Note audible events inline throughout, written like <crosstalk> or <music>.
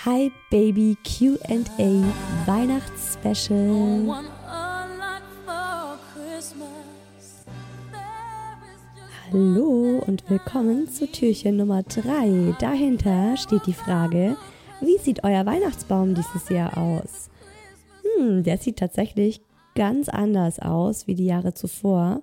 Hi Baby QA Weihnachtsspecial. Hallo und willkommen zu Türchen Nummer 3. Dahinter steht die Frage, wie sieht euer Weihnachtsbaum dieses Jahr aus? Hm, der sieht tatsächlich ganz anders aus wie die Jahre zuvor.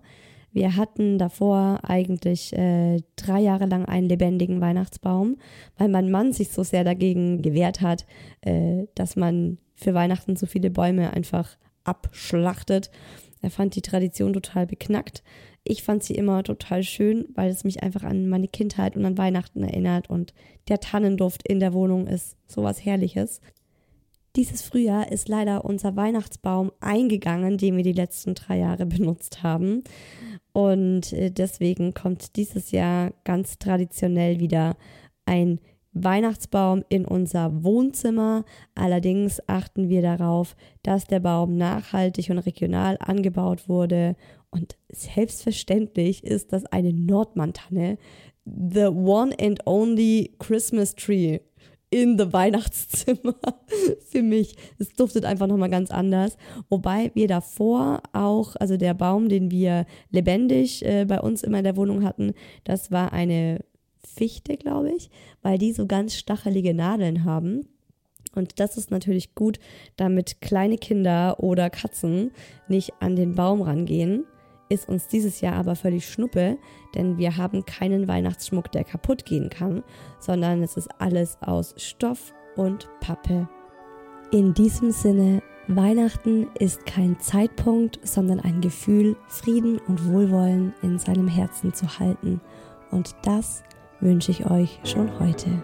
Wir hatten davor eigentlich äh, drei Jahre lang einen lebendigen Weihnachtsbaum, weil mein Mann sich so sehr dagegen gewehrt hat, äh, dass man für Weihnachten so viele Bäume einfach abschlachtet. Er fand die Tradition total beknackt. Ich fand sie immer total schön, weil es mich einfach an meine Kindheit und an Weihnachten erinnert und der Tannenduft in der Wohnung ist sowas Herrliches. Dieses Frühjahr ist leider unser Weihnachtsbaum eingegangen, den wir die letzten drei Jahre benutzt haben. Und äh, deswegen kommt dieses Jahr ganz traditionell wieder ein Weihnachtsbaum in unser Wohnzimmer. Allerdings achten wir darauf, dass der Baum nachhaltig und regional angebaut wurde. Und selbstverständlich ist das eine Nordmantanne, the one and only Christmas tree in the Weihnachtszimmer <laughs> für mich. Es duftet einfach nochmal ganz anders. Wobei wir davor auch, also der Baum, den wir lebendig äh, bei uns immer in der Wohnung hatten, das war eine Fichte, glaube ich, weil die so ganz stachelige Nadeln haben. Und das ist natürlich gut, damit kleine Kinder oder Katzen nicht an den Baum rangehen ist uns dieses Jahr aber völlig schnuppe, denn wir haben keinen Weihnachtsschmuck, der kaputt gehen kann, sondern es ist alles aus Stoff und Pappe. In diesem Sinne, Weihnachten ist kein Zeitpunkt, sondern ein Gefühl, Frieden und Wohlwollen in seinem Herzen zu halten. Und das wünsche ich euch schon heute.